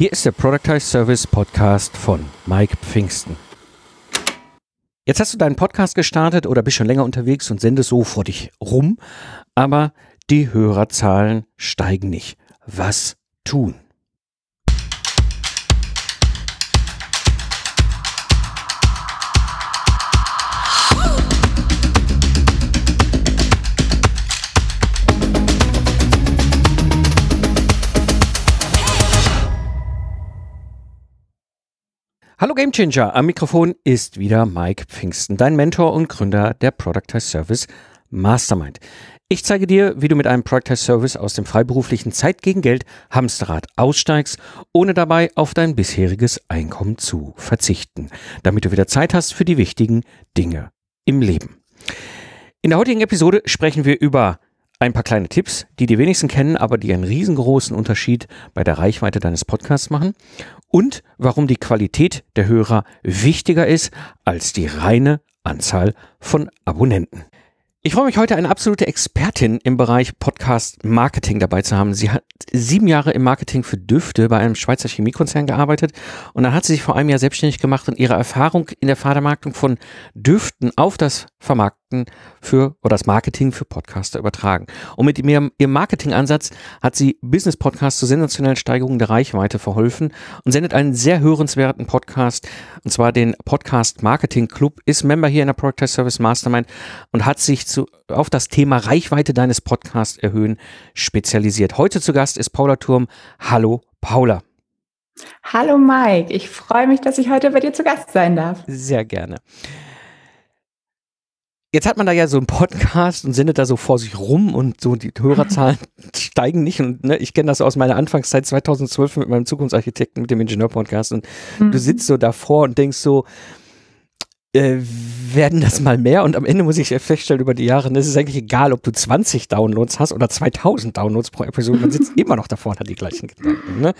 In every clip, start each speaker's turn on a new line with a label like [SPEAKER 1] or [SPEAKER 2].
[SPEAKER 1] Hier ist der Productize Service Podcast von Mike Pfingsten. Jetzt hast du deinen Podcast gestartet oder bist schon länger unterwegs und sendest so vor dich rum, aber die Hörerzahlen steigen nicht. Was tun? Hallo Gamechanger, am Mikrofon ist wieder Mike Pfingsten, dein Mentor und Gründer der Productize Service Mastermind. Ich zeige dir, wie du mit einem Productize Service aus dem freiberuflichen Zeit gegen Geld Hamsterrad aussteigst, ohne dabei auf dein bisheriges Einkommen zu verzichten, damit du wieder Zeit hast für die wichtigen Dinge im Leben. In der heutigen Episode sprechen wir über ein paar kleine Tipps, die die wenigsten kennen, aber die einen riesengroßen Unterschied bei der Reichweite deines Podcasts machen und warum die Qualität der Hörer wichtiger ist als die reine Anzahl von Abonnenten. Ich freue mich heute eine absolute Expertin im Bereich Podcast Marketing dabei zu haben. Sie hat sieben Jahre im Marketing für Düfte bei einem Schweizer Chemiekonzern gearbeitet und dann hat sie sich vor einem Jahr selbstständig gemacht und ihre Erfahrung in der Vermarktung von Düften auf das Vermarkten für oder das Marketing für Podcaster übertragen. Und mit ihrem, ihrem Marketingansatz hat sie Business Podcasts zur sensationellen Steigerung der Reichweite verholfen und sendet einen sehr hörenswerten Podcast und zwar den Podcast Marketing Club, ist Member hier in der Product Service Mastermind und hat sich zu, auf das Thema Reichweite deines Podcasts erhöhen spezialisiert. Heute zu Gast ist Paula Turm. Hallo Paula.
[SPEAKER 2] Hallo Mike, ich freue mich, dass ich heute bei dir zu Gast sein darf.
[SPEAKER 1] Sehr gerne. Jetzt hat man da ja so einen Podcast und sendet da so vor sich rum und so die Hörerzahlen steigen nicht. Und ne, ich kenne das aus meiner Anfangszeit 2012 mit meinem Zukunftsarchitekten, mit dem Ingenieur-Podcast. Und mhm. du sitzt so davor und denkst so, äh, werden das mal mehr und am Ende muss ich feststellen über die Jahre, es ist eigentlich egal, ob du 20 Downloads hast oder 2000 Downloads pro Episode, man sitzt immer noch davor und hat die gleichen Gedanken. Ne?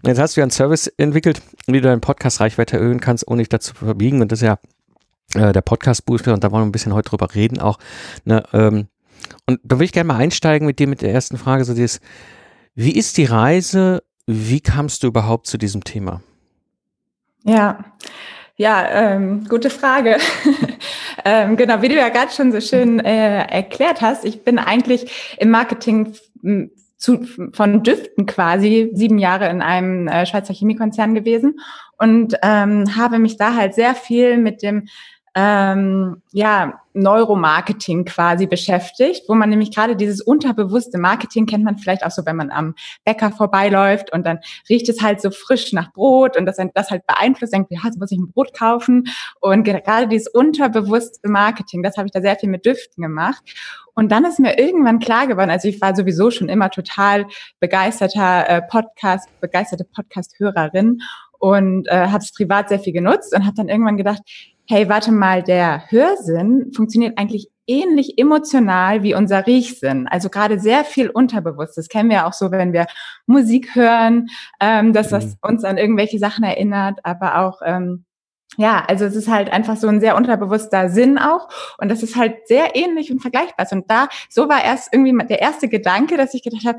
[SPEAKER 1] Und jetzt hast du ja einen Service entwickelt, wie du deinen Podcast Reichweite erhöhen kannst, ohne dich dazu verbiegen und das ist ja äh, der Podcast Booster und da wollen wir ein bisschen heute drüber reden auch. Ne? Ähm, und da würde ich gerne mal einsteigen mit dir mit der ersten Frage, so dieses, wie ist die Reise, wie kamst du überhaupt zu diesem Thema?
[SPEAKER 2] Ja, ja, ähm, gute Frage. ähm, genau, wie du ja gerade schon so schön äh, erklärt hast, ich bin eigentlich im Marketing zu, von Düften quasi sieben Jahre in einem äh, Schweizer Chemiekonzern gewesen und ähm, habe mich da halt sehr viel mit dem ähm, ja, Neuromarketing quasi beschäftigt, wo man nämlich gerade dieses unterbewusste Marketing kennt man vielleicht auch so, wenn man am Bäcker vorbeiläuft und dann riecht es halt so frisch nach Brot und das, das halt beeinflusst, denkt, ja, muss ich ein Brot kaufen. Und gerade dieses unterbewusste Marketing, das habe ich da sehr viel mit Düften gemacht. Und dann ist mir irgendwann klar geworden, also ich war sowieso schon immer total begeisterter äh, Podcast, begeisterte Podcast-Hörerin und äh, habe es privat sehr viel genutzt und habe dann irgendwann gedacht, hey, warte mal, der Hörsinn funktioniert eigentlich ähnlich emotional wie unser Riechsinn. Also gerade sehr viel unterbewusst. Das kennen wir auch so, wenn wir Musik hören, ähm, dass das mhm. uns an irgendwelche Sachen erinnert, aber auch ähm, ja, also es ist halt einfach so ein sehr unterbewusster Sinn auch und das ist halt sehr ähnlich und vergleichbar. Und da, so war erst irgendwie der erste Gedanke, dass ich gedacht habe,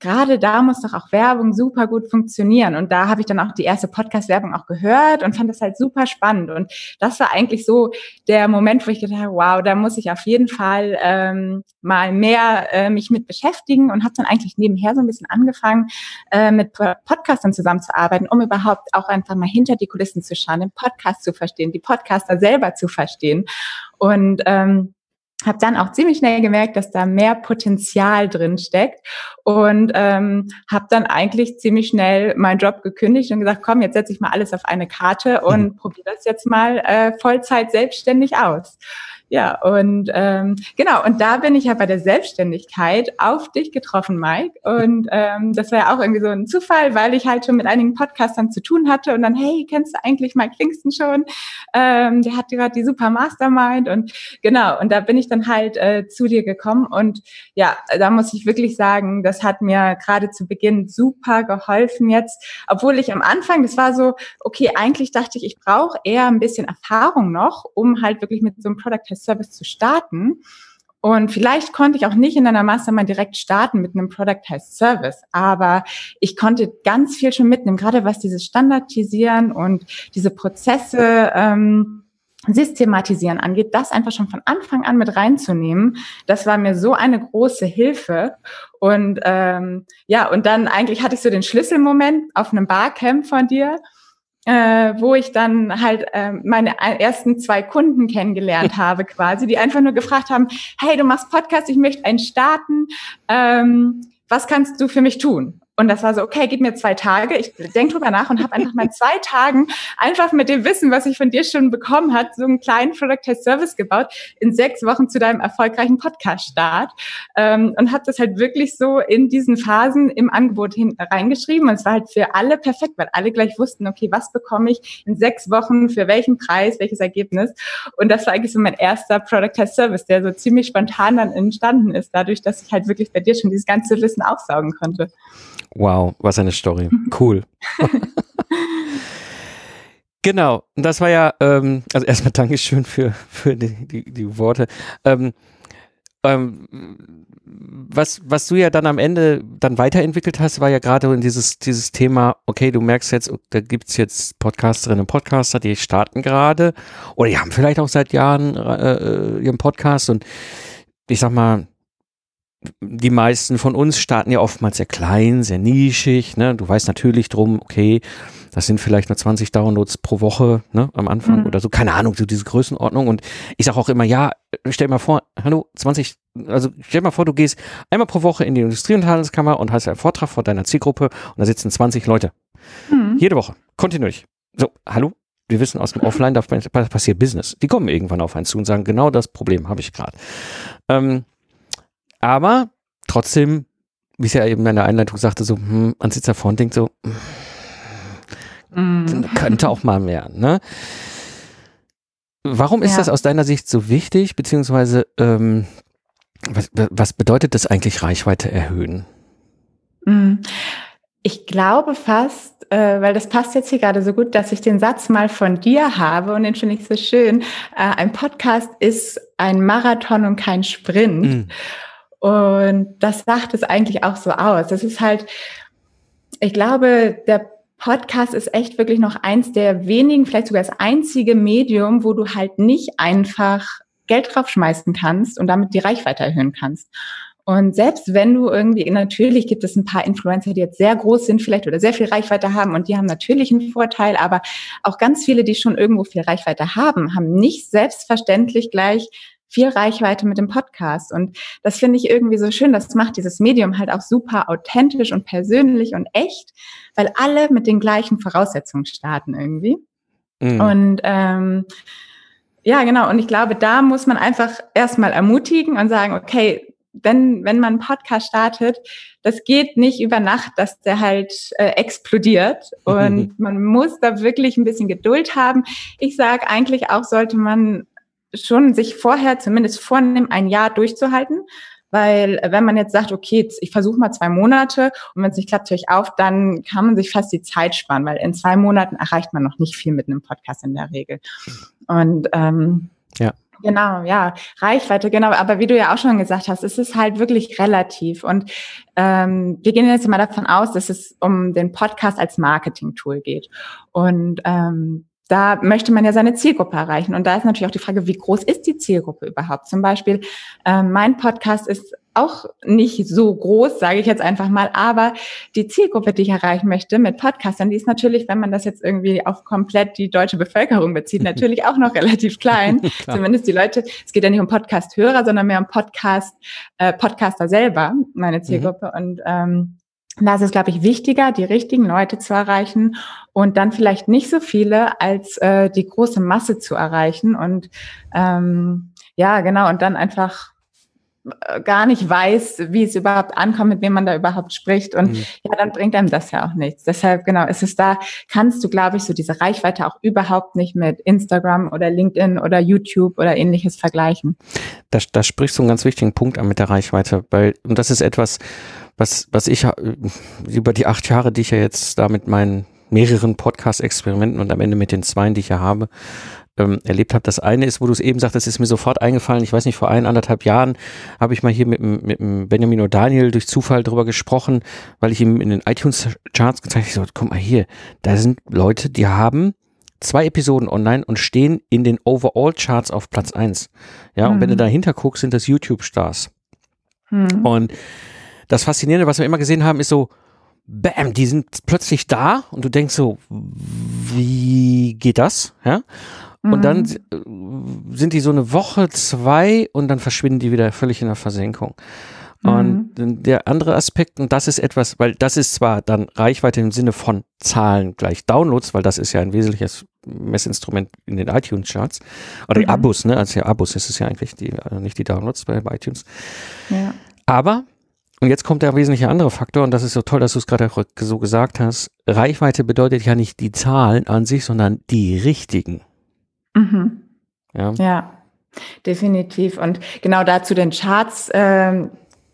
[SPEAKER 2] gerade da muss doch auch Werbung super gut funktionieren. Und da habe ich dann auch die erste Podcast-Werbung auch gehört und fand das halt super spannend. Und das war eigentlich so der Moment, wo ich gedacht habe, wow, da muss ich auf jeden Fall ähm, mal mehr äh, mich mit beschäftigen und habe dann eigentlich nebenher so ein bisschen angefangen, äh, mit Podcastern zusammenzuarbeiten, um überhaupt auch einfach mal hinter die Kulissen zu schauen, den Podcast zu verstehen, die Podcaster selber zu verstehen. Und ähm, habe dann auch ziemlich schnell gemerkt, dass da mehr Potenzial drin steckt und ähm, habe dann eigentlich ziemlich schnell meinen Job gekündigt und gesagt, komm, jetzt setze ich mal alles auf eine Karte und mhm. probiere das jetzt mal äh, Vollzeit selbstständig aus. Ja, und ähm, genau, und da bin ich ja bei der Selbstständigkeit auf dich getroffen, Mike. Und ähm, das war ja auch irgendwie so ein Zufall, weil ich halt schon mit einigen Podcastern zu tun hatte und dann, hey, kennst du eigentlich Mike Pfingsten schon? Ähm, der hat gerade die Super Mastermind und genau, und da bin ich dann halt äh, zu dir gekommen und ja, da muss ich wirklich sagen, das hat mir gerade zu Beginn super geholfen jetzt, obwohl ich am Anfang, das war so, okay, eigentlich dachte ich, ich brauche eher ein bisschen Erfahrung noch, um halt wirklich mit so einem Product Service zu starten. Und vielleicht konnte ich auch nicht in einer Mastermind direkt starten mit einem Product heißt Service, aber ich konnte ganz viel schon mitnehmen, gerade was dieses Standardisieren und diese Prozesse ähm, Systematisieren angeht, das einfach schon von Anfang an mit reinzunehmen, das war mir so eine große Hilfe. Und ähm, ja, und dann eigentlich hatte ich so den Schlüsselmoment auf einem Barcamp von dir, äh, wo ich dann halt äh, meine ersten zwei Kunden kennengelernt habe, quasi, die einfach nur gefragt haben: Hey, du machst Podcast, ich möchte einen starten. Ähm, was kannst du für mich tun? Und das war so, okay, gib mir zwei Tage. Ich denke drüber nach und habe einfach mal zwei Tagen einfach mit dem Wissen, was ich von dir schon bekommen hat, so einen kleinen Product Test Service gebaut in sechs Wochen zu deinem erfolgreichen Podcast-Start ähm, und habe das halt wirklich so in diesen Phasen im Angebot hin reingeschrieben. Und es war halt für alle perfekt, weil alle gleich wussten, okay, was bekomme ich in sechs Wochen, für welchen Preis, welches Ergebnis. Und das war eigentlich so mein erster Product Test Service, der so ziemlich spontan dann entstanden ist, dadurch, dass ich halt wirklich bei dir schon dieses ganze Wissen aufsaugen konnte.
[SPEAKER 1] Wow, was eine Story. Cool. genau, das war ja, ähm, also erstmal Dankeschön für, für die, die, die Worte. Ähm, ähm, was, was du ja dann am Ende dann weiterentwickelt hast, war ja gerade in dieses, dieses Thema, okay, du merkst jetzt, da gibt's jetzt Podcasterinnen und Podcaster, die starten gerade oder die haben vielleicht auch seit Jahren äh, äh ihren Podcast und ich sag mal, die meisten von uns starten ja oftmals sehr klein, sehr nischig. Ne? Du weißt natürlich drum, okay, das sind vielleicht nur 20 Downloads pro Woche ne, am Anfang mhm. oder so. Keine Ahnung, so diese Größenordnung. Und ich sage auch immer, ja, stell mal vor, hallo, 20, also stell mal vor, du gehst einmal pro Woche in die Industrie- und Handelskammer und hast einen Vortrag vor deiner Zielgruppe und da sitzen 20 Leute. Mhm. Jede Woche, kontinuierlich. So, hallo, wir wissen aus dem Offline, da passiert Business. Die kommen irgendwann auf einen zu und sagen, genau das Problem habe ich gerade. Ähm, aber trotzdem, wie es ja eben in der Einleitung sagte, so, hm, man sitzt da vorne und denkt so, mm. könnte auch mal mehr. Ne? Warum ist ja. das aus deiner Sicht so wichtig, beziehungsweise ähm, was, was bedeutet das eigentlich Reichweite erhöhen?
[SPEAKER 2] Mm. Ich glaube fast, äh, weil das passt jetzt hier gerade so gut, dass ich den Satz mal von dir habe und den finde ich so schön. Äh, ein Podcast ist ein Marathon und kein Sprint. Mm. Und das sagt es eigentlich auch so aus. Das ist halt, ich glaube, der Podcast ist echt wirklich noch eins der wenigen, vielleicht sogar das einzige Medium, wo du halt nicht einfach Geld draufschmeißen kannst und damit die Reichweite erhöhen kannst. Und selbst wenn du irgendwie, natürlich gibt es ein paar Influencer, die jetzt sehr groß sind vielleicht oder sehr viel Reichweite haben und die haben natürlich einen Vorteil, aber auch ganz viele, die schon irgendwo viel Reichweite haben, haben nicht selbstverständlich gleich viel Reichweite mit dem Podcast. Und das finde ich irgendwie so schön. Das macht dieses Medium halt auch super authentisch und persönlich und echt, weil alle mit den gleichen Voraussetzungen starten irgendwie. Mhm. Und ähm, ja, genau. Und ich glaube, da muss man einfach erstmal ermutigen und sagen, okay, wenn, wenn man einen Podcast startet, das geht nicht über Nacht, dass der halt äh, explodiert. Und man muss da wirklich ein bisschen Geduld haben. Ich sage eigentlich auch, sollte man schon sich vorher zumindest vornehmen, ein Jahr durchzuhalten. Weil äh, wenn man jetzt sagt, okay, ich versuche mal zwei Monate und wenn es nicht klappt, höre ich auf, dann kann man sich fast die Zeit sparen, weil in zwei Monaten erreicht man noch nicht viel mit einem Podcast in der Regel. Und ähm, ja. Genau, ja, Reichweite, genau. Aber wie du ja auch schon gesagt hast, es ist halt wirklich relativ. Und ähm, wir gehen jetzt mal davon aus, dass es um den Podcast als Marketing-Tool geht. Und ähm, da möchte man ja seine Zielgruppe erreichen. Und da ist natürlich auch die Frage, wie groß ist die Zielgruppe überhaupt? Zum Beispiel, äh, mein Podcast ist auch nicht so groß, sage ich jetzt einfach mal, aber die Zielgruppe, die ich erreichen möchte mit Podcastern, die ist natürlich, wenn man das jetzt irgendwie auf komplett die deutsche Bevölkerung bezieht, natürlich auch noch relativ klein. Zumindest die Leute, es geht ja nicht um Podcast-Hörer, sondern mehr um Podcast, äh, Podcaster selber, meine mhm. Zielgruppe. Mhm. Und ähm, da ist es, glaube ich, wichtiger, die richtigen Leute zu erreichen und dann vielleicht nicht so viele als äh, die große Masse zu erreichen. Und ähm, ja, genau, und dann einfach äh, gar nicht weiß, wie es überhaupt ankommt, mit wem man da überhaupt spricht. Und mhm. ja, dann bringt einem das ja auch nichts. Deshalb, genau, ist es da, kannst du, glaube ich, so diese Reichweite auch überhaupt nicht mit Instagram oder LinkedIn oder YouTube oder ähnliches vergleichen.
[SPEAKER 1] Da, da sprichst du einen ganz wichtigen Punkt an mit der Reichweite, weil, und das ist etwas, was, was ich äh, über die acht Jahre, die ich ja jetzt da mit meinen mehreren Podcast-Experimenten und am Ende mit den zwei, die ich ja habe, ähm, erlebt habe. Das eine ist, wo du es eben sagst, das ist mir sofort eingefallen. Ich weiß nicht, vor ein, anderthalb Jahren habe ich mal hier mit, mit, Benjamin O'Daniel durch Zufall drüber gesprochen, weil ich ihm in den iTunes-Charts gezeigt habe, so, guck mal hier, da sind Leute, die haben zwei Episoden online und stehen in den Overall-Charts auf Platz eins. Ja, mhm. und wenn du mhm. dahinter guckst, sind das YouTube-Stars. Mhm. Und das Faszinierende, was wir immer gesehen haben, ist so, bam, die sind plötzlich da und du denkst so, wie geht das? Ja. Und dann mhm. sind die so eine Woche, zwei und dann verschwinden die wieder völlig in der Versenkung. Und mhm. der andere Aspekt, und das ist etwas, weil das ist zwar dann Reichweite im Sinne von Zahlen gleich Downloads, weil das ist ja ein wesentliches Messinstrument in den iTunes-Charts. Oder mhm. Abos, ne? Also ja, Abos ist es ja eigentlich, die, äh, nicht die Downloads bei iTunes. Ja. Aber und jetzt kommt der wesentliche andere Faktor, und das ist so toll, dass du es gerade so gesagt hast. Reichweite bedeutet ja nicht die Zahlen an sich, sondern die richtigen.
[SPEAKER 2] Mhm. Ja. ja, definitiv. Und genau dazu den Charts ähm,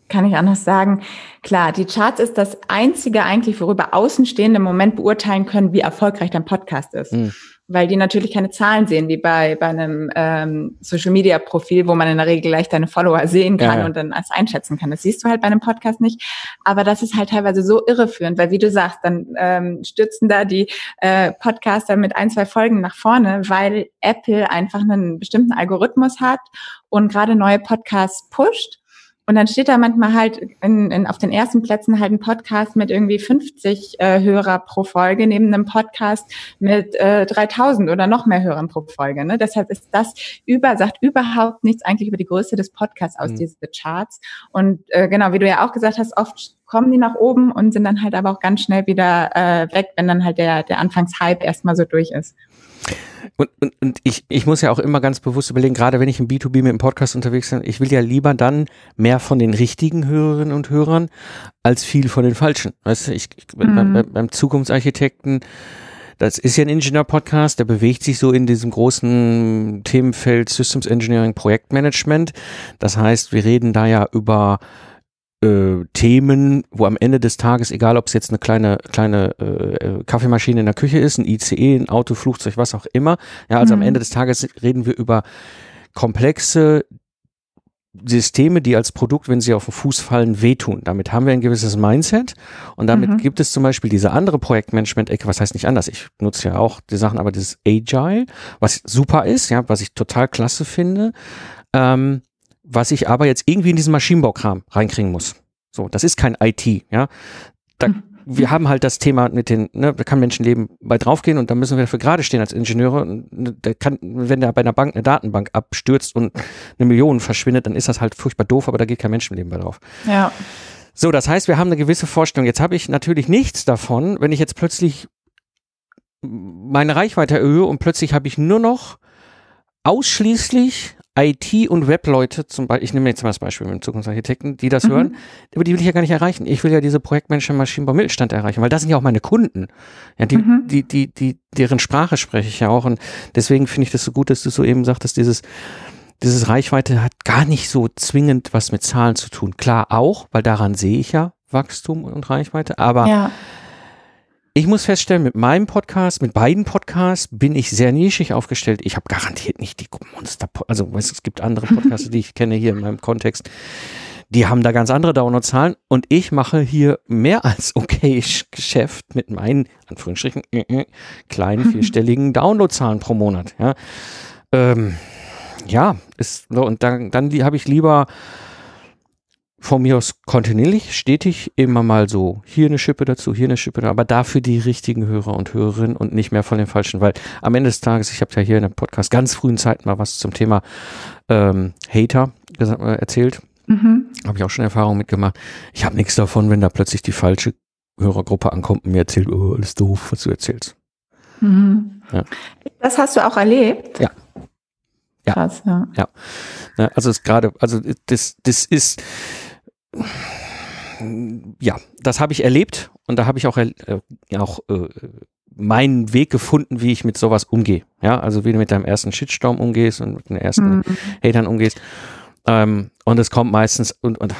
[SPEAKER 2] kann ich anders sagen. Klar, die Charts ist das einzige eigentlich, worüber Außenstehende im Moment beurteilen können, wie erfolgreich dein Podcast ist. Mhm weil die natürlich keine Zahlen sehen, wie bei, bei einem ähm, Social-Media-Profil, wo man in der Regel gleich deine Follower sehen kann ja, ja. und dann als einschätzen kann. Das siehst du halt bei einem Podcast nicht. Aber das ist halt teilweise so irreführend, weil wie du sagst, dann ähm, stürzen da die äh, Podcaster mit ein, zwei Folgen nach vorne, weil Apple einfach einen bestimmten Algorithmus hat und gerade neue Podcasts pusht und dann steht da manchmal halt in, in, auf den ersten Plätzen halt ein Podcast mit irgendwie 50 äh, Hörer pro Folge, neben einem Podcast mit äh, 3000 oder noch mehr Hörern pro Folge. Ne? Deshalb ist das über, sagt überhaupt nichts eigentlich über die Größe des Podcasts aus, mhm. diese Charts. Und äh, genau, wie du ja auch gesagt hast, oft kommen die nach oben und sind dann halt aber auch ganz schnell wieder äh, weg, wenn dann halt der, der Anfangshype erstmal so durch ist.
[SPEAKER 1] Und, und, und ich, ich muss ja auch immer ganz bewusst überlegen, gerade wenn ich im B2B mit dem Podcast unterwegs bin, ich will ja lieber dann mehr von den richtigen Hörerinnen und Hörern als viel von den falschen. Weißt du, ich, ich mhm. beim, beim Zukunftsarchitekten, das ist ja ein Ingenieur-Podcast, der bewegt sich so in diesem großen Themenfeld Systems Engineering Projektmanagement. Das heißt, wir reden da ja über äh, Themen, wo am Ende des Tages, egal ob es jetzt eine kleine, kleine äh, Kaffeemaschine in der Küche ist, ein ICE, ein Auto, Flugzeug, was auch immer, ja, also mhm. am Ende des Tages reden wir über komplexe Systeme, die als Produkt, wenn sie auf den Fuß fallen, wehtun. Damit haben wir ein gewisses Mindset und damit mhm. gibt es zum Beispiel diese andere Projektmanagement-Ecke, was heißt nicht anders, ich nutze ja auch die Sachen, aber dieses Agile, was super ist, ja, was ich total klasse finde, ähm, was ich aber jetzt irgendwie in diesen Maschinenbaukram reinkriegen muss. So, das ist kein IT, ja. Da, mhm. Wir haben halt das Thema mit den, ne, da kann Menschenleben bei draufgehen und da müssen wir dafür gerade stehen als Ingenieure. Ne, da kann, wenn da bei einer Bank eine Datenbank abstürzt und eine Million verschwindet, dann ist das halt furchtbar doof, aber da geht kein Menschenleben bei drauf.
[SPEAKER 2] Ja.
[SPEAKER 1] So, das heißt, wir haben eine gewisse Vorstellung. Jetzt habe ich natürlich nichts davon, wenn ich jetzt plötzlich meine Reichweite erhöhe und plötzlich habe ich nur noch ausschließlich IT- und Webleute, zum Beispiel, ich nehme jetzt mal das Beispiel mit dem Zukunftsarchitekten, die das mhm. hören, aber die will ich ja gar nicht erreichen. Ich will ja diese Projektmanager Maschinenbau Mittelstand erreichen, weil das sind ja auch meine Kunden. Ja, die, mhm. die, die, die, deren Sprache spreche ich ja auch. Und deswegen finde ich das so gut, dass du so eben sagtest, dieses, dieses Reichweite hat gar nicht so zwingend was mit Zahlen zu tun. Klar auch, weil daran sehe ich ja Wachstum und Reichweite, aber ja ich muss feststellen, mit meinem Podcast, mit beiden Podcasts bin ich sehr nischig aufgestellt. Ich habe garantiert nicht die Monster, also es gibt andere Podcasts, die ich kenne hier in meinem Kontext. Die haben da ganz andere Downloadzahlen und ich mache hier mehr als okay Geschäft mit meinen, Anführungsstrichen, äh, äh, kleinen vierstelligen Downloadzahlen pro Monat. Ja, ähm, ja ist, und dann, dann habe ich lieber von mir aus kontinuierlich, stetig, immer mal so hier eine Schippe dazu, hier eine Schippe dazu, aber dafür die richtigen Hörer und Hörerinnen und nicht mehr von den falschen, weil am Ende des Tages, ich habe ja hier in dem Podcast ganz frühen Zeiten mal was zum Thema ähm, Hater äh, erzählt. Mhm. Habe ich auch schon Erfahrung mitgemacht. Ich habe nichts davon, wenn da plötzlich die falsche Hörergruppe ankommt und mir erzählt, oh, alles doof, was du erzählst.
[SPEAKER 2] Mhm. Ja. Das hast du auch erlebt?
[SPEAKER 1] Ja. Ja. Krass, ja. ja. Also es gerade, also das, das ist, ja, das habe ich erlebt und da habe ich auch, äh, auch äh, meinen Weg gefunden, wie ich mit sowas umgehe. Ja, also wie du mit deinem ersten Shitstorm umgehst und mit den ersten mhm. Hatern umgehst. Ähm, und es kommt meistens und, und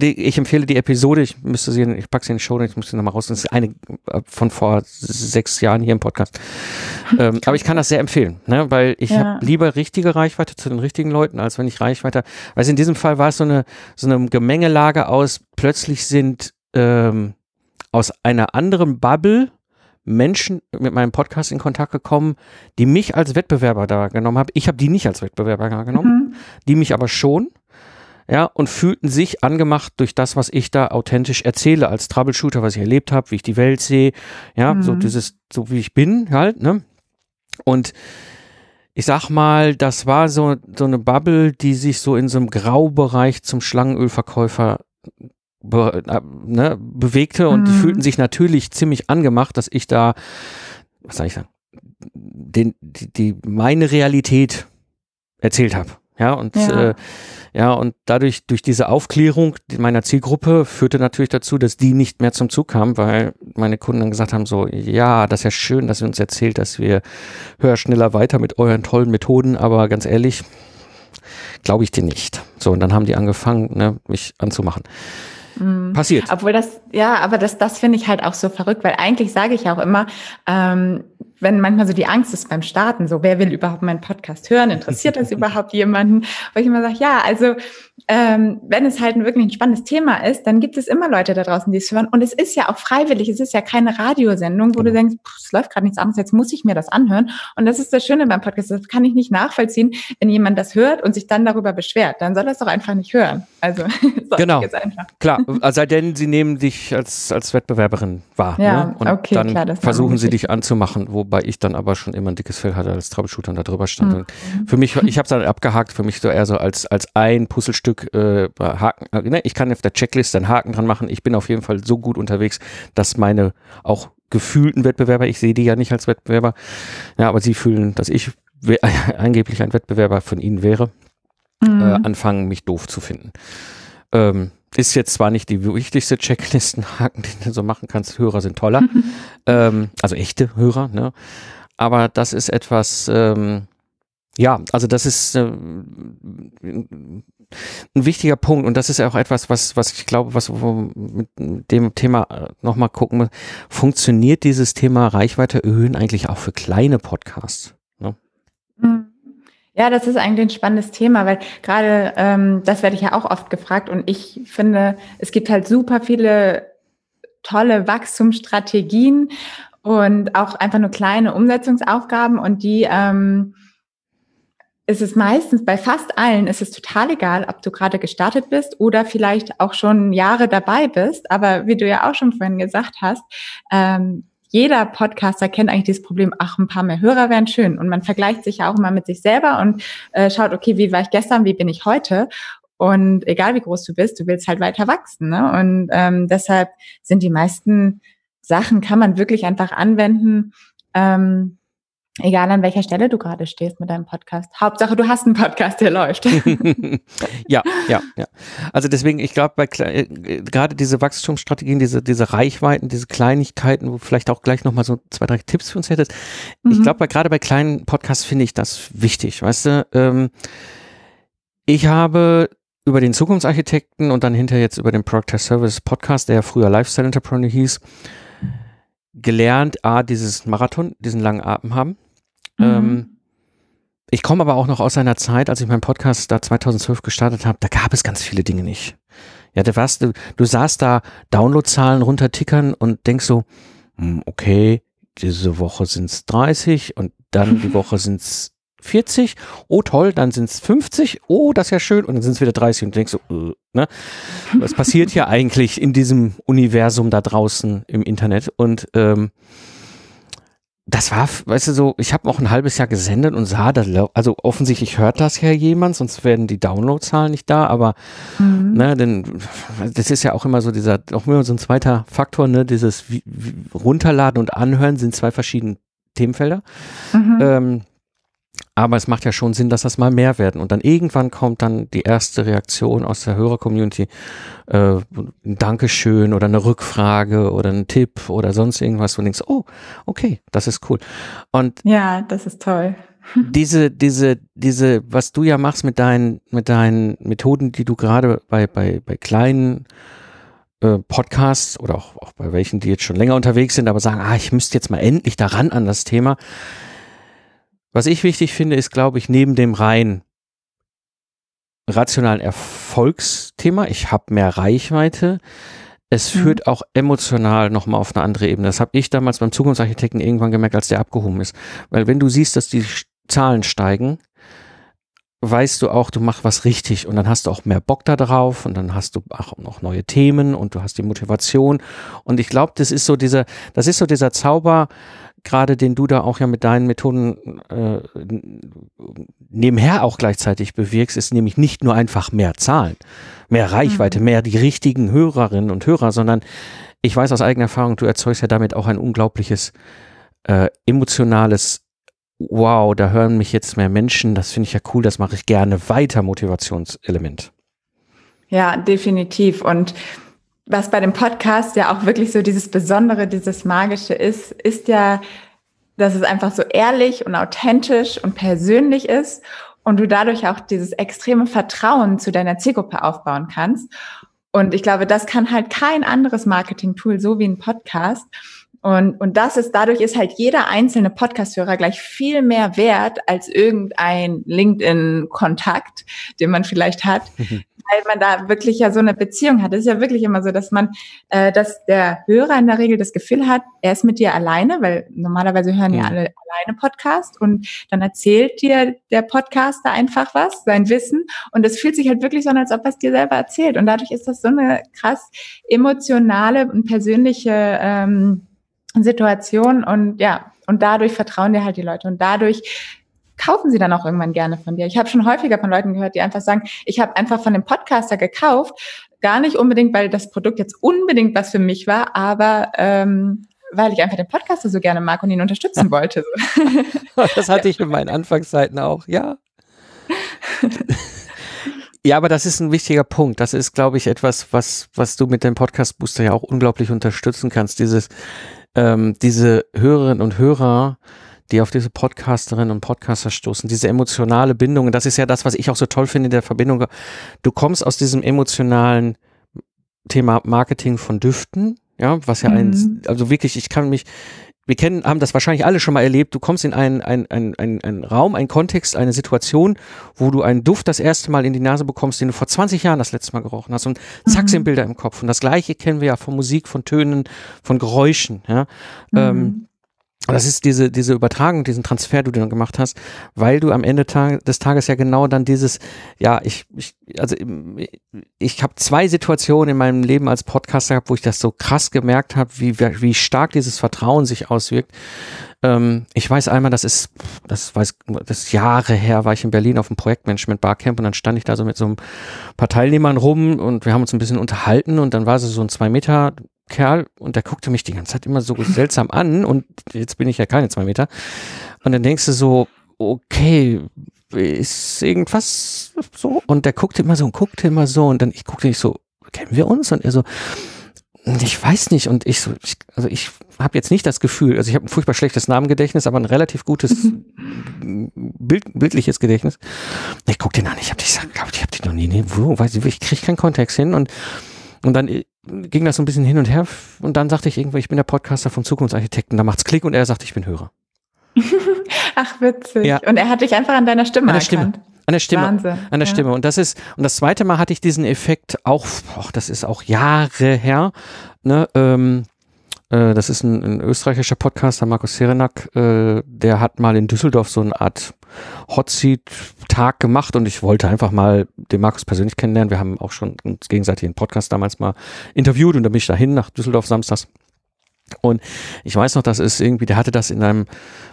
[SPEAKER 1] ich empfehle die Episode, ich müsste sie, ich packe sie in den Show, ich muss sie nochmal raus. Das ist eine äh, von vor sechs Jahren hier im Podcast. ähm, aber ich kann das sehr empfehlen, ne? weil ich ja. habe lieber richtige Reichweite zu den richtigen Leuten, als wenn ich Reichweite. Weil in diesem Fall war es so eine, so eine Gemengelage aus, plötzlich sind ähm, aus einer anderen Bubble Menschen mit meinem Podcast in Kontakt gekommen, die mich als Wettbewerber da genommen haben. Ich habe die nicht als Wettbewerber da genommen, mhm. die mich aber schon ja, und fühlten sich angemacht durch das, was ich da authentisch erzähle als Troubleshooter, was ich erlebt habe, wie ich die Welt sehe, ja, mhm. so dieses, so wie ich bin halt, ne? Und ich sag mal, das war so, so eine Bubble, die sich so in so einem Graubereich zum Schlangenölverkäufer be, äh, ne, bewegte und mhm. die fühlten sich natürlich ziemlich angemacht, dass ich da, was soll ich sagen, den, die, die meine Realität erzählt habe. Ja, und ja. Äh, ja, und dadurch, durch diese Aufklärung meiner Zielgruppe führte natürlich dazu, dass die nicht mehr zum Zug kamen, weil meine Kunden dann gesagt haben, so, ja, das ist ja schön, dass ihr uns erzählt, dass wir höher, schneller, weiter mit euren tollen Methoden, aber ganz ehrlich, glaube ich dir nicht. So, und dann haben die angefangen, ne, mich anzumachen.
[SPEAKER 2] Mhm. Passiert. Obwohl das, ja, aber das, das finde ich halt auch so verrückt, weil eigentlich sage ich auch immer, ähm, wenn manchmal so die Angst ist beim Starten, so wer will überhaupt meinen Podcast hören, interessiert das überhaupt jemanden? Wo ich immer sage, ja, also ähm, wenn es halt ein wirklich ein spannendes Thema ist, dann gibt es immer Leute da draußen, die es hören. Und es ist ja auch freiwillig, es ist ja keine Radiosendung, wo du genau. denkst, es läuft gerade nichts anderes, jetzt muss ich mir das anhören. Und das ist das Schöne beim Podcast, das kann ich nicht nachvollziehen, wenn jemand das hört und sich dann darüber beschwert. Dann soll das doch einfach nicht hören. Also
[SPEAKER 1] genau, klar, also, sei denn, sie nehmen dich als, als Wettbewerberin wahr.
[SPEAKER 2] Ja,
[SPEAKER 1] ne? Und
[SPEAKER 2] okay,
[SPEAKER 1] dann
[SPEAKER 2] klar,
[SPEAKER 1] versuchen sie dich anzumachen, wobei ich dann aber schon immer ein dickes Fell hatte als Troubleshooter und da drüber stand. Mhm. Für mich, ich habe es dann abgehakt, für mich so eher so als, als ein Puzzlestück äh, Haken, äh, ne, ich kann auf der Checkliste einen Haken dran machen. Ich bin auf jeden Fall so gut unterwegs, dass meine auch gefühlten Wettbewerber, ich sehe die ja nicht als Wettbewerber, ja, aber sie fühlen, dass ich angeblich ein Wettbewerber von ihnen wäre, mhm. äh, anfangen, mich doof zu finden. Ähm, ist jetzt zwar nicht die wichtigste Checklistenhaken, den du so machen kannst. Hörer sind toller. ähm, also echte Hörer, ne? Aber das ist etwas, ähm, ja, also das ist äh, ein wichtiger Punkt und das ist ja auch etwas, was, was ich glaube, was mit dem Thema äh, nochmal gucken muss. Funktioniert dieses Thema Reichweite erhöhen eigentlich auch für kleine Podcasts? Ne?
[SPEAKER 2] Mhm. Ja, das ist eigentlich ein spannendes Thema, weil gerade ähm, das werde ich ja auch oft gefragt und ich finde, es gibt halt super viele tolle Wachstumsstrategien und auch einfach nur kleine Umsetzungsaufgaben und die ähm, ist es meistens, bei fast allen ist es total egal, ob du gerade gestartet bist oder vielleicht auch schon Jahre dabei bist. Aber wie du ja auch schon vorhin gesagt hast, ähm, jeder Podcaster kennt eigentlich dieses Problem, ach, ein paar mehr Hörer wären schön. Und man vergleicht sich ja auch immer mit sich selber und äh, schaut, okay, wie war ich gestern, wie bin ich heute? Und egal wie groß du bist, du willst halt weiter wachsen. Ne? Und ähm, deshalb sind die meisten Sachen, kann man wirklich einfach anwenden. Ähm, Egal an welcher Stelle du gerade stehst mit deinem Podcast. Hauptsache, du hast einen Podcast, der läuft.
[SPEAKER 1] ja, ja, ja. Also deswegen, ich glaube, bei äh, gerade diese Wachstumsstrategien, diese, diese Reichweiten, diese Kleinigkeiten, wo vielleicht auch gleich nochmal so zwei, drei Tipps für uns hättest. Mhm. Ich glaube, gerade bei kleinen Podcasts finde ich das wichtig. Weißt du, ähm, ich habe über den Zukunftsarchitekten und dann hinterher jetzt über den Product Service Podcast, der ja früher Lifestyle Entrepreneur hieß, gelernt, a, dieses Marathon, diesen langen Atem haben Mhm. Ähm, ich komme aber auch noch aus einer Zeit, als ich meinen Podcast da 2012 gestartet habe, da gab es ganz viele Dinge nicht. Ja, du warst, du, du saßt da Downloadzahlen runtertickern und denkst so, hm, okay, diese Woche sind es 30 und dann die Woche sind es 40, oh toll, dann sind es 50, oh, das ist ja schön, und dann sind es wieder 30 und du denkst so, äh, ne? Was passiert hier eigentlich in diesem Universum da draußen im Internet? Und ähm, das war, weißt du, so, ich habe auch ein halbes Jahr gesendet und sah, das, also offensichtlich hört das ja jemand, sonst werden die Downloadzahlen nicht da, aber mhm. ne, denn das ist ja auch immer so dieser, auch immer so ein zweiter Faktor, ne, dieses wie, wie, Runterladen und Anhören sind zwei verschiedene Themenfelder. Mhm. Ähm, aber es macht ja schon Sinn, dass das mal mehr werden. Und dann irgendwann kommt dann die erste Reaktion aus der Hörer-Community, äh, ein Dankeschön oder eine Rückfrage oder ein Tipp oder sonst irgendwas, wo du denkst, oh, okay, das ist cool. Und
[SPEAKER 2] ja, das ist toll.
[SPEAKER 1] diese, diese, diese, was du ja machst mit deinen, mit deinen Methoden, die du gerade bei, bei, bei kleinen äh, Podcasts oder auch, auch bei welchen, die jetzt schon länger unterwegs sind, aber sagen, ah, ich müsste jetzt mal endlich daran an das Thema. Was ich wichtig finde, ist, glaube ich, neben dem rein rationalen Erfolgsthema, ich habe mehr Reichweite, es mhm. führt auch emotional nochmal auf eine andere Ebene. Das habe ich damals beim Zukunftsarchitekten irgendwann gemerkt, als der abgehoben ist. Weil wenn du siehst, dass die Zahlen steigen, weißt du auch, du machst was richtig und dann hast du auch mehr Bock da drauf und dann hast du auch noch neue Themen und du hast die Motivation und ich glaube, das ist so dieser, das ist so dieser Zauber, gerade den du da auch ja mit deinen Methoden äh, nebenher auch gleichzeitig bewirkst, ist nämlich nicht nur einfach mehr Zahlen, mehr Reichweite, mhm. mehr die richtigen Hörerinnen und Hörer, sondern ich weiß aus eigener Erfahrung, du erzeugst ja damit auch ein unglaubliches äh, emotionales wow, da hören mich jetzt mehr Menschen, das finde ich ja cool, das mache ich gerne weiter, Motivationselement.
[SPEAKER 2] Ja, definitiv. Und was bei dem Podcast ja auch wirklich so dieses Besondere, dieses Magische ist, ist ja, dass es einfach so ehrlich und authentisch und persönlich ist und du dadurch auch dieses extreme Vertrauen zu deiner Zielgruppe aufbauen kannst. Und ich glaube, das kann halt kein anderes Marketing-Tool so wie ein Podcast. Und, und das ist, dadurch ist halt jeder einzelne Podcast-Hörer gleich viel mehr wert als irgendein LinkedIn-Kontakt, den man vielleicht hat. weil man da wirklich ja so eine Beziehung hat. Es ist ja wirklich immer so, dass man, äh, dass der Hörer in der Regel das Gefühl hat, er ist mit dir alleine, weil normalerweise hören ja mhm. alle alleine Podcast und dann erzählt dir der Podcaster einfach was, sein Wissen und es fühlt sich halt wirklich so an, als ob er es dir selber erzählt und dadurch ist das so eine krass emotionale und persönliche ähm, Situation und ja, und dadurch vertrauen dir halt die Leute und dadurch kaufen sie dann auch irgendwann gerne von dir. Ich habe schon häufiger von Leuten gehört, die einfach sagen, ich habe einfach von dem Podcaster gekauft, gar nicht unbedingt, weil das Produkt jetzt unbedingt was für mich war, aber ähm, weil ich einfach den Podcaster so gerne mag und ihn unterstützen wollte.
[SPEAKER 1] das hatte ich in meinen Anfangszeiten auch, ja. Ja, aber das ist ein wichtiger Punkt. Das ist, glaube ich, etwas, was, was du mit dem Podcast Booster ja auch unglaublich unterstützen kannst. Dieses, ähm, diese Hörerinnen und Hörer, die auf diese Podcasterinnen und Podcaster stoßen, diese emotionale Bindung, das ist ja das, was ich auch so toll finde in der Verbindung. Du kommst aus diesem emotionalen Thema Marketing von Düften, ja, was ja mhm. ein, also wirklich, ich kann mich, wir kennen, haben das wahrscheinlich alle schon mal erlebt. Du kommst in einen, einen, einen, einen, einen Raum, einen Kontext, eine Situation, wo du einen Duft das erste Mal in die Nase bekommst, den du vor 20 Jahren das letzte Mal gerochen hast und zack, mhm. sind Bilder im Kopf. Und das Gleiche kennen wir ja von Musik, von Tönen, von Geräuschen, ja. Mhm. Ähm, das ist diese, diese Übertragung, diesen Transfer, du dann gemacht hast, weil du am Ende des Tages ja genau dann dieses, ja, ich, ich also ich habe zwei Situationen in meinem Leben als Podcaster gehabt, wo ich das so krass gemerkt habe, wie, wie stark dieses Vertrauen sich auswirkt. Ähm, ich weiß einmal, das ist, das weiß, das ist Jahre her, war ich in Berlin auf dem Projektmanagement Barcamp und dann stand ich da so mit so ein paar Teilnehmern rum und wir haben uns ein bisschen unterhalten und dann war so ein zwei Meter Kerl und der guckte mich die ganze Zeit immer so seltsam an und jetzt bin ich ja keine zwei Meter. Und dann denkst du so, okay, ist irgendwas so? Und der guckte immer so und guckte immer so und dann ich guckte nicht so, kennen wir uns? Und er so, ich weiß nicht und ich so, ich, also ich habe jetzt nicht das Gefühl, also ich habe ein furchtbar schlechtes Namengedächtnis, aber ein relativ gutes Bild, bildliches Gedächtnis. Ich guck den an, ich habe dich, glaube ich, habe dich noch nie, nee, wo, weiß ich, ich kriege keinen Kontext hin und und dann ging das so ein bisschen hin und her und dann sagte ich irgendwann, ich bin der Podcaster von Zukunftsarchitekten, da macht's Klick und er sagte, ich bin Hörer.
[SPEAKER 2] Ach, witzig. Ja. Und er hat dich einfach an deiner Stimme an der
[SPEAKER 1] erkannt. Stimme. An der Stimme. Wahnsinn. An der ja. Stimme. Und das ist, und das zweite Mal hatte ich diesen Effekt auch, och, das ist auch Jahre her, ne, ähm, äh, das ist ein, ein österreichischer Podcaster, Markus Serenak, äh, der hat mal in Düsseldorf so eine Art Hot Seat Tag gemacht und ich wollte einfach mal den Markus persönlich kennenlernen. Wir haben auch schon uns gegenseitig einen Podcast damals mal interviewt und dann bin ich dahin nach Düsseldorf samstags. Und ich weiß noch, das ist irgendwie, der hatte das in einem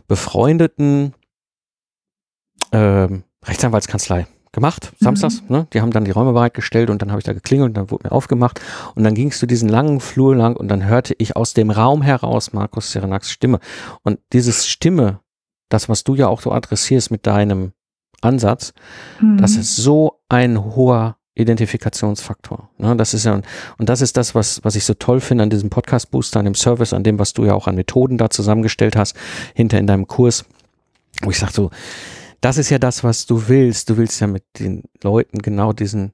[SPEAKER 1] befreundeten ähm, Rechtsanwaltskanzlei gemacht, samstags. Mhm. Ne? Die haben dann die Räume bereitgestellt und dann habe ich da geklingelt und dann wurde mir aufgemacht und dann ging es zu diesen langen Flur lang und dann hörte ich aus dem Raum heraus Markus Serenaks Stimme. Und dieses Stimme, das, was du ja auch so adressierst mit deinem Ansatz, mhm. das ist so ein hoher Identifikationsfaktor. Ne, das ist ja, und das ist das, was, was ich so toll finde an diesem Podcast Booster, an dem Service, an dem, was du ja auch an Methoden da zusammengestellt hast, hinter in deinem Kurs wo ich sage so, das ist ja das, was du willst. Du willst ja mit den Leuten genau diesen,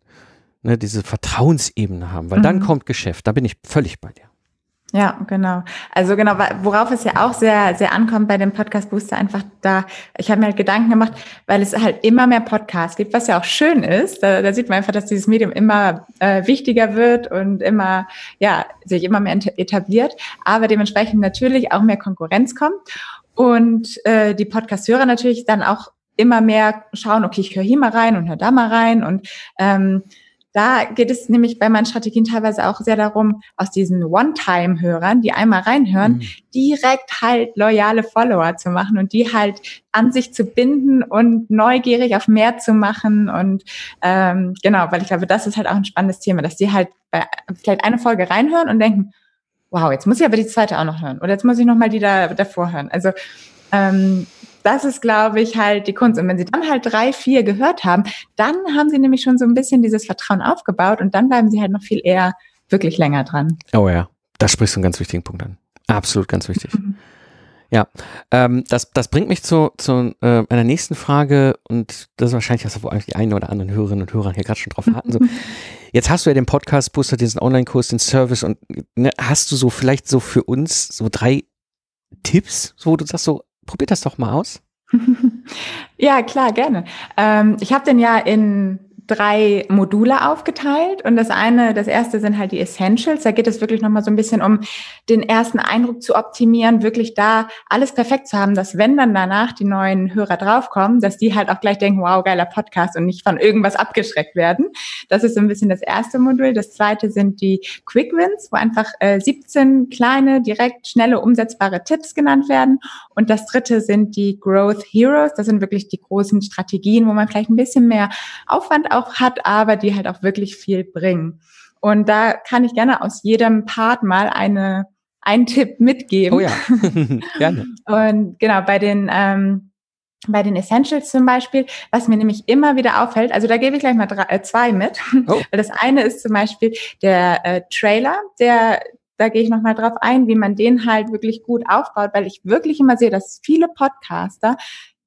[SPEAKER 1] ne, diese Vertrauensebene haben, weil mhm. dann kommt Geschäft. Da bin ich völlig bei dir.
[SPEAKER 2] Ja, genau. Also genau, worauf es ja auch sehr, sehr ankommt bei dem Podcast Booster, einfach da, ich habe mir halt Gedanken gemacht, weil es halt immer mehr Podcasts gibt, was ja auch schön ist. Da, da sieht man einfach, dass dieses Medium immer äh, wichtiger wird und immer, ja, sich immer mehr etabliert, aber dementsprechend natürlich auch mehr Konkurrenz kommt. Und äh, die Podcast-Hörer natürlich dann auch immer mehr schauen, okay, ich höre hier mal rein und höre da mal rein und ähm, da geht es nämlich bei meinen Strategien teilweise auch sehr darum, aus diesen One-Time-Hörern, die einmal reinhören, mhm. direkt halt loyale Follower zu machen und die halt an sich zu binden und neugierig auf mehr zu machen. Und ähm, genau, weil ich glaube, das ist halt auch ein spannendes Thema, dass die halt bei vielleicht eine Folge reinhören und denken, wow, jetzt muss ich aber die zweite auch noch hören. Oder jetzt muss ich noch mal die da davor hören. Also ähm, das ist, glaube ich, halt die Kunst. Und wenn sie dann halt drei, vier gehört haben, dann haben sie nämlich schon so ein bisschen dieses Vertrauen aufgebaut und dann bleiben sie halt noch viel eher wirklich länger dran.
[SPEAKER 1] Oh ja, da sprichst du einen ganz wichtigen Punkt an. Absolut ganz wichtig. Ja, ähm, das, das bringt mich zu, zu äh, einer nächsten Frage und das ist wahrscheinlich wo eigentlich die einen oder anderen Hörerinnen und Hörer hier gerade schon drauf warten. So, jetzt hast du ja den Podcast Booster, diesen Online-Kurs, den Service und ne, hast du so vielleicht so für uns so drei Tipps, so wo du sagst so, probiert das doch mal aus.
[SPEAKER 2] ja, klar, gerne. Ähm, ich habe den ja in drei Module aufgeteilt und das eine, das erste sind halt die Essentials. Da geht es wirklich nochmal so ein bisschen um den ersten Eindruck zu optimieren, wirklich da alles perfekt zu haben, dass wenn dann danach die neuen Hörer draufkommen, dass die halt auch gleich denken, wow, geiler Podcast und nicht von irgendwas abgeschreckt werden. Das ist so ein bisschen das erste Modul. Das zweite sind die Quick Wins, wo einfach äh, 17 kleine, direkt schnelle, umsetzbare Tipps genannt werden. Und das dritte sind die Growth Heroes. Das sind wirklich die großen Strategien, wo man vielleicht ein bisschen mehr Aufwand auch hat, aber die halt auch wirklich viel bringen. Und da kann ich gerne aus jedem Part mal eine, einen Tipp mitgeben.
[SPEAKER 1] Oh ja, gerne.
[SPEAKER 2] Und genau, bei den, ähm, bei den Essentials zum Beispiel, was mir nämlich immer wieder auffällt, also da gebe ich gleich mal drei, äh, zwei mit. Oh. Das eine ist zum Beispiel der äh, Trailer, der, da gehe ich nochmal drauf ein, wie man den halt wirklich gut aufbaut, weil ich wirklich immer sehe, dass viele Podcaster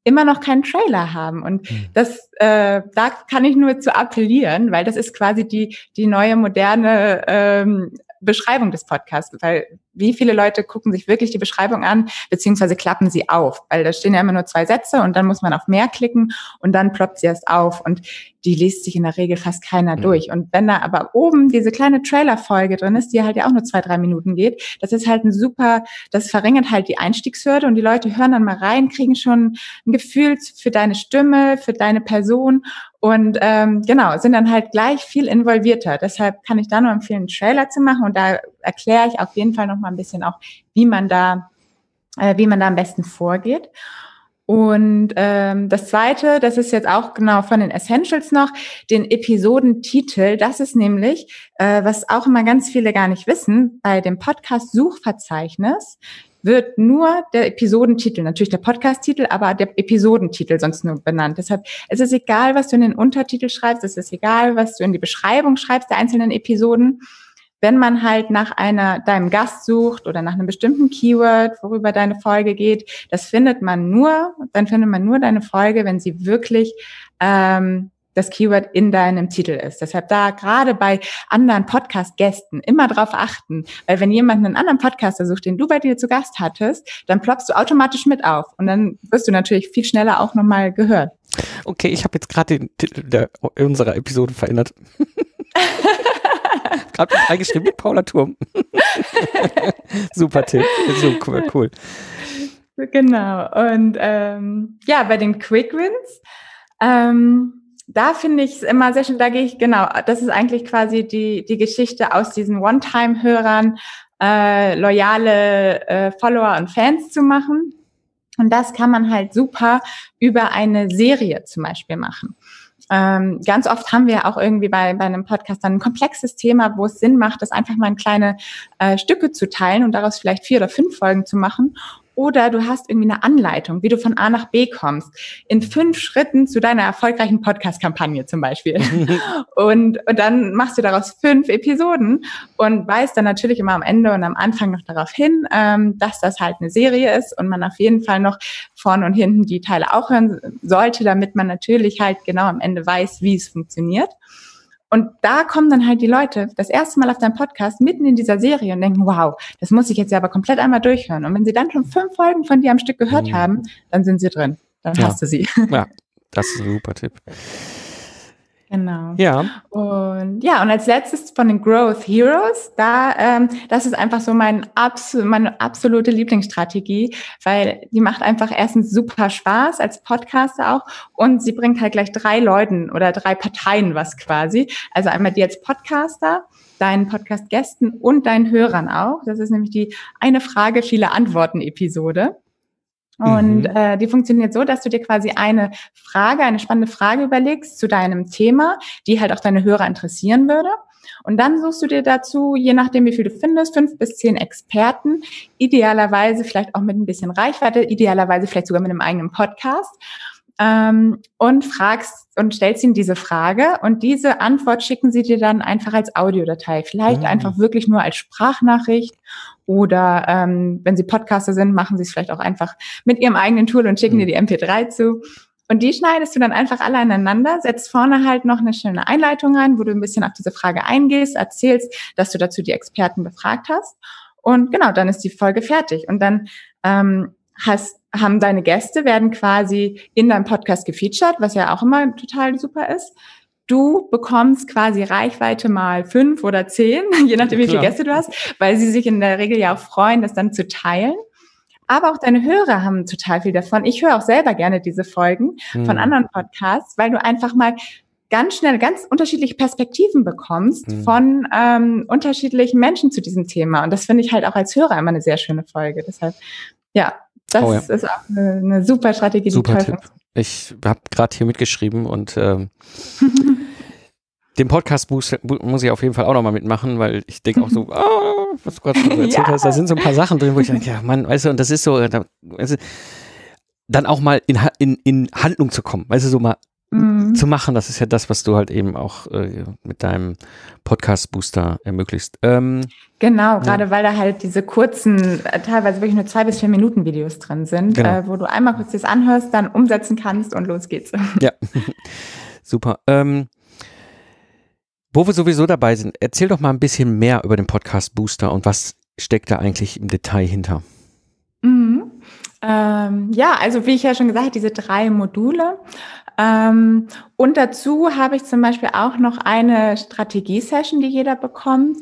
[SPEAKER 2] immer noch keinen Trailer haben. Und mhm. das, äh, da kann ich nur zu appellieren, weil das ist quasi die, die neue moderne ähm, Beschreibung des Podcasts, weil wie viele Leute gucken sich wirklich die Beschreibung an, beziehungsweise klappen sie auf, weil da stehen ja immer nur zwei Sätze und dann muss man auf mehr klicken und dann ploppt sie erst auf und die liest sich in der Regel fast keiner mhm. durch. Und wenn da aber oben diese kleine Trailer-Folge drin ist, die halt ja auch nur zwei, drei Minuten geht, das ist halt ein super, das verringert halt die Einstiegshürde und die Leute hören dann mal rein, kriegen schon ein Gefühl für deine Stimme, für deine Person und ähm, genau, sind dann halt gleich viel involvierter. Deshalb kann ich da nur empfehlen, einen Trailer zu machen und da erkläre ich auf jeden Fall noch mal ein bisschen auch, wie man da, äh, wie man da am besten vorgeht. Und ähm, das Zweite, das ist jetzt auch genau von den Essentials noch, den Episodentitel. Das ist nämlich, äh, was auch immer ganz viele gar nicht wissen, bei dem Podcast-Suchverzeichnis wird nur der Episodentitel, natürlich der Podcast-Titel, aber der Episodentitel sonst nur benannt. Deshalb es ist egal, was du in den Untertitel schreibst, es ist egal, was du in die Beschreibung schreibst der einzelnen Episoden wenn man halt nach einer, deinem Gast sucht oder nach einem bestimmten Keyword, worüber deine Folge geht, das findet man nur, dann findet man nur deine Folge, wenn sie wirklich ähm, das Keyword in deinem Titel ist. Deshalb da gerade bei anderen Podcast-Gästen immer drauf achten, weil wenn jemand einen anderen Podcaster sucht, den du bei dir zu Gast hattest, dann ploppst du automatisch mit auf und dann wirst du natürlich viel schneller auch nochmal gehört.
[SPEAKER 1] Okay, ich habe jetzt gerade den Titel der, unserer Episode verändert. Gerade eingeschrieben mit Paula Turm. Super Tipp. Cool, cool.
[SPEAKER 2] Genau. Und ähm, ja, bei den Quick Wins, ähm, da finde ich es immer sehr schön, da gehe ich, genau, das ist eigentlich quasi die, die Geschichte aus diesen One-Time-Hörern, äh, loyale äh, Follower und Fans zu machen. Und das kann man halt super über eine Serie zum Beispiel machen. Ähm, ganz oft haben wir auch irgendwie bei, bei einem Podcast dann ein komplexes Thema, wo es Sinn macht, das einfach mal in kleine äh, Stücke zu teilen und daraus vielleicht vier oder fünf Folgen zu machen. Oder du hast irgendwie eine Anleitung, wie du von A nach B kommst. In fünf Schritten zu deiner erfolgreichen Podcast-Kampagne zum Beispiel. und, und dann machst du daraus fünf Episoden und weist dann natürlich immer am Ende und am Anfang noch darauf hin, ähm, dass das halt eine Serie ist und man auf jeden Fall noch vorne und hinten die Teile auch hören sollte, damit man natürlich halt genau am Ende weiß, wie es funktioniert. Und da kommen dann halt die Leute das erste Mal auf deinen Podcast mitten in dieser Serie und denken, wow, das muss ich jetzt ja aber komplett einmal durchhören. Und wenn sie dann schon fünf Folgen von dir am Stück gehört mhm. haben, dann sind sie drin. Dann ja. hast du sie.
[SPEAKER 1] Ja, das ist ein super Tipp.
[SPEAKER 2] Genau. Ja. Und ja, und als letztes von den Growth Heroes, da, ähm, das ist einfach so mein absol meine absolute Lieblingsstrategie, weil die macht einfach erstens super Spaß als Podcaster auch und sie bringt halt gleich drei Leuten oder drei Parteien was quasi. Also einmal die als Podcaster, deinen Podcast-Gästen und deinen Hörern auch. Das ist nämlich die eine Frage, viele Antworten-Episode. Und mhm. äh, die funktioniert so, dass du dir quasi eine Frage, eine spannende Frage überlegst zu deinem Thema, die halt auch deine Hörer interessieren würde. Und dann suchst du dir dazu, je nachdem, wie viel du findest, fünf bis zehn Experten, idealerweise vielleicht auch mit ein bisschen Reichweite, idealerweise vielleicht sogar mit einem eigenen Podcast ähm, und fragst und stellst ihnen diese Frage und diese Antwort schicken sie dir dann einfach als Audiodatei, vielleicht mhm. einfach wirklich nur als Sprachnachricht oder ähm, wenn sie Podcaster sind, machen sie es vielleicht auch einfach mit ihrem eigenen Tool und schicken mhm. dir die MP3 zu. Und die schneidest du dann einfach alle aneinander, setzt vorne halt noch eine schöne Einleitung rein, wo du ein bisschen auf diese Frage eingehst, erzählst, dass du dazu die Experten befragt hast. Und genau, dann ist die Folge fertig. Und dann ähm, hast haben deine Gäste, werden quasi in deinem Podcast gefeatured, was ja auch immer total super ist. Du bekommst quasi Reichweite mal fünf oder zehn, je nachdem, wie viele Gäste du hast, weil sie sich in der Regel ja auch freuen, das dann zu teilen. Aber auch deine Hörer haben total viel davon. Ich höre auch selber gerne diese Folgen hm. von anderen Podcasts, weil du einfach mal ganz schnell ganz unterschiedliche Perspektiven bekommst hm. von ähm, unterschiedlichen Menschen zu diesem Thema. Und das finde ich halt auch als Hörer immer eine sehr schöne Folge. Deshalb, ja, das oh, ja. ist auch eine, eine, super Strategie.
[SPEAKER 1] Super Tipp. Ich habe gerade hier mitgeschrieben und ähm, den Podcast muss, muss, ich auf jeden Fall auch nochmal mitmachen, weil ich denke auch so, oh, was du gerade erzählt ja. hast, da sind so ein paar Sachen drin, wo ich denke, ja, Mann, weißt du, und das ist so, da, weißt du, dann auch mal in, in, in Handlung zu kommen, weißt du, so mal mhm. zu machen. Das ist ja das, was du halt eben auch äh, mit deinem Podcast-Booster ermöglicht. Ähm,
[SPEAKER 2] genau, gerade ja. weil da halt diese kurzen, äh, teilweise wirklich nur zwei bis vier Minuten Videos drin sind, genau. äh, wo du einmal kurz das anhörst, dann umsetzen kannst und los geht's.
[SPEAKER 1] Ja, super. Ähm, wo wir sowieso dabei sind, erzähl doch mal ein bisschen mehr über den Podcast Booster und was steckt da eigentlich im Detail hinter?
[SPEAKER 2] Mhm. Ähm, ja, also wie ich ja schon gesagt habe, diese drei Module. Ähm, und dazu habe ich zum Beispiel auch noch eine Strategie-Session, die jeder bekommt,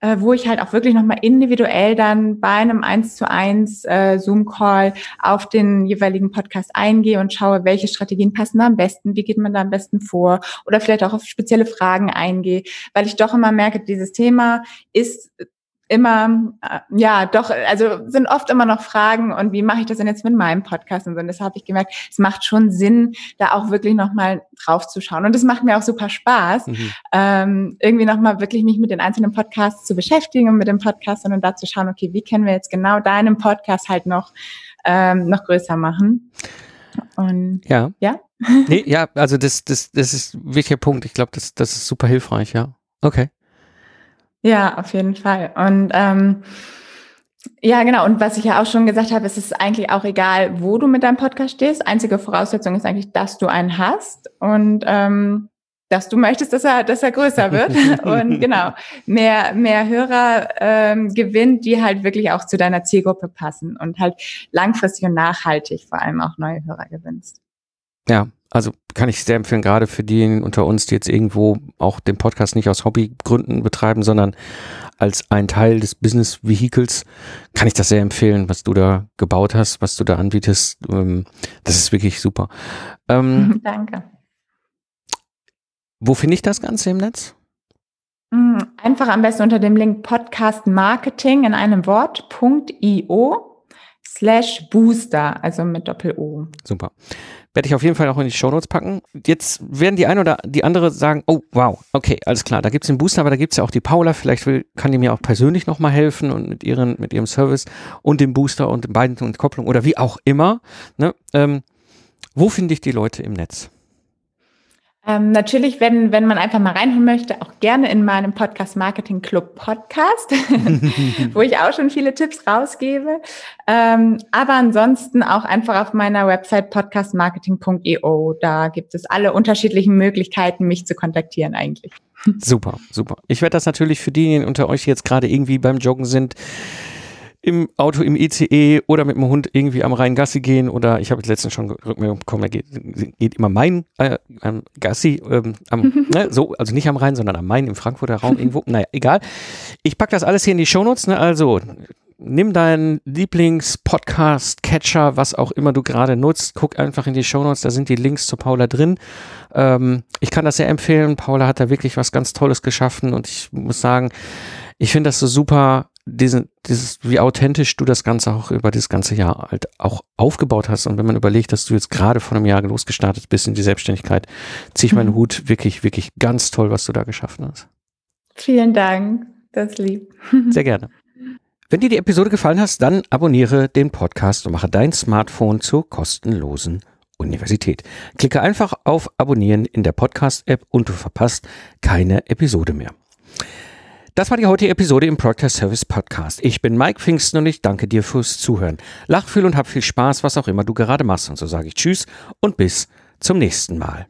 [SPEAKER 2] äh, wo ich halt auch wirklich nochmal individuell dann bei einem 1 zu 1 äh, Zoom-Call auf den jeweiligen Podcast eingehe und schaue, welche Strategien passen da am besten, wie geht man da am besten vor oder vielleicht auch auf spezielle Fragen eingehe, weil ich doch immer merke, dieses Thema ist immer, äh, ja, doch, also sind oft immer noch Fragen und wie mache ich das denn jetzt mit meinem Podcast und so. Und das habe ich gemerkt, es macht schon Sinn, da auch wirklich nochmal drauf zu schauen. Und es macht mir auch super Spaß, mhm. ähm, irgendwie nochmal wirklich mich mit den einzelnen Podcasts zu beschäftigen und mit dem Podcast und da zu schauen, okay, wie können wir jetzt genau deinen Podcast halt noch, ähm, noch größer machen.
[SPEAKER 1] Und ja. Ja. nee, ja, also das, das, das ist ein wichtiger Punkt. Ich glaube, das, das ist super hilfreich, ja. Okay.
[SPEAKER 2] Ja, auf jeden Fall. Und ähm, ja, genau. Und was ich ja auch schon gesagt habe, es ist eigentlich auch egal, wo du mit deinem Podcast stehst. Einzige Voraussetzung ist eigentlich, dass du einen hast und ähm, dass du möchtest, dass er, dass er größer wird und genau mehr mehr Hörer ähm, gewinnt, die halt wirklich auch zu deiner Zielgruppe passen und halt langfristig und nachhaltig vor allem auch neue Hörer gewinnst.
[SPEAKER 1] Ja, also kann ich sehr empfehlen, gerade für diejenigen unter uns, die jetzt irgendwo auch den Podcast nicht aus Hobbygründen betreiben, sondern als ein Teil des Business Vehicles, kann ich das sehr empfehlen, was du da gebaut hast, was du da anbietest. Ähm, das ist wirklich super.
[SPEAKER 2] Ähm, Danke.
[SPEAKER 1] Wo finde ich das Ganze im Netz?
[SPEAKER 2] Mm, einfach am besten unter dem Link Podcast Marketing in einem Wort.io slash Booster, also mit Doppel-O.
[SPEAKER 1] Super. Werde ich auf jeden Fall auch in die Shownotes packen. Jetzt werden die eine oder die andere sagen, oh wow, okay, alles klar, da gibt's den Booster, aber da gibt's ja auch die Paula, vielleicht will, kann die mir auch persönlich nochmal helfen und mit ihren, mit ihrem Service und dem Booster und den beiden und Kopplung oder wie auch immer. Ne? Ähm, wo finde ich die Leute im Netz?
[SPEAKER 2] Ähm, natürlich, wenn, wenn man einfach mal reinhören möchte, auch gerne in meinem Podcast Marketing Club Podcast, wo ich auch schon viele Tipps rausgebe. Ähm, aber ansonsten auch einfach auf meiner Website podcastmarketing.io. Da gibt es alle unterschiedlichen Möglichkeiten, mich zu kontaktieren eigentlich.
[SPEAKER 1] Super, super. Ich werde das natürlich für diejenigen unter euch, die jetzt gerade irgendwie beim Joggen sind, im Auto, im ICE oder mit dem Hund irgendwie am Rhein Gassi gehen oder ich habe jetzt letztens schon Rückmeldung bekommen, da geht, geht immer mein äh, Gassi, ähm, am, ne, so, also nicht am Rhein, sondern am Main im Frankfurter Raum irgendwo. Naja, egal. Ich packe das alles hier in die Shownotes, ne, also nimm deinen Lieblings-Podcast-Catcher, was auch immer du gerade nutzt, guck einfach in die Shownotes, da sind die Links zu Paula drin. Ähm, ich kann das sehr empfehlen. Paula hat da wirklich was ganz Tolles geschaffen und ich muss sagen, ich finde das so super, diesen, dieses, wie authentisch du das Ganze auch über das ganze Jahr halt auch aufgebaut hast. Und wenn man überlegt, dass du jetzt gerade vor einem Jahr losgestartet bist in die Selbstständigkeit, ziehe ich meinen mhm. Hut wirklich, wirklich ganz toll, was du da geschaffen hast.
[SPEAKER 2] Vielen Dank. Das lieb.
[SPEAKER 1] Sehr gerne. Wenn dir die Episode gefallen hat, dann abonniere den Podcast und mache dein Smartphone zur kostenlosen Universität. Klicke einfach auf Abonnieren in der Podcast-App und du verpasst keine Episode mehr. Das war die heutige Episode im Proctor Service Podcast. Ich bin Mike Pfingsten und ich danke dir fürs Zuhören. Lach viel und hab viel Spaß, was auch immer du gerade machst. Und so sage ich Tschüss und bis zum nächsten Mal.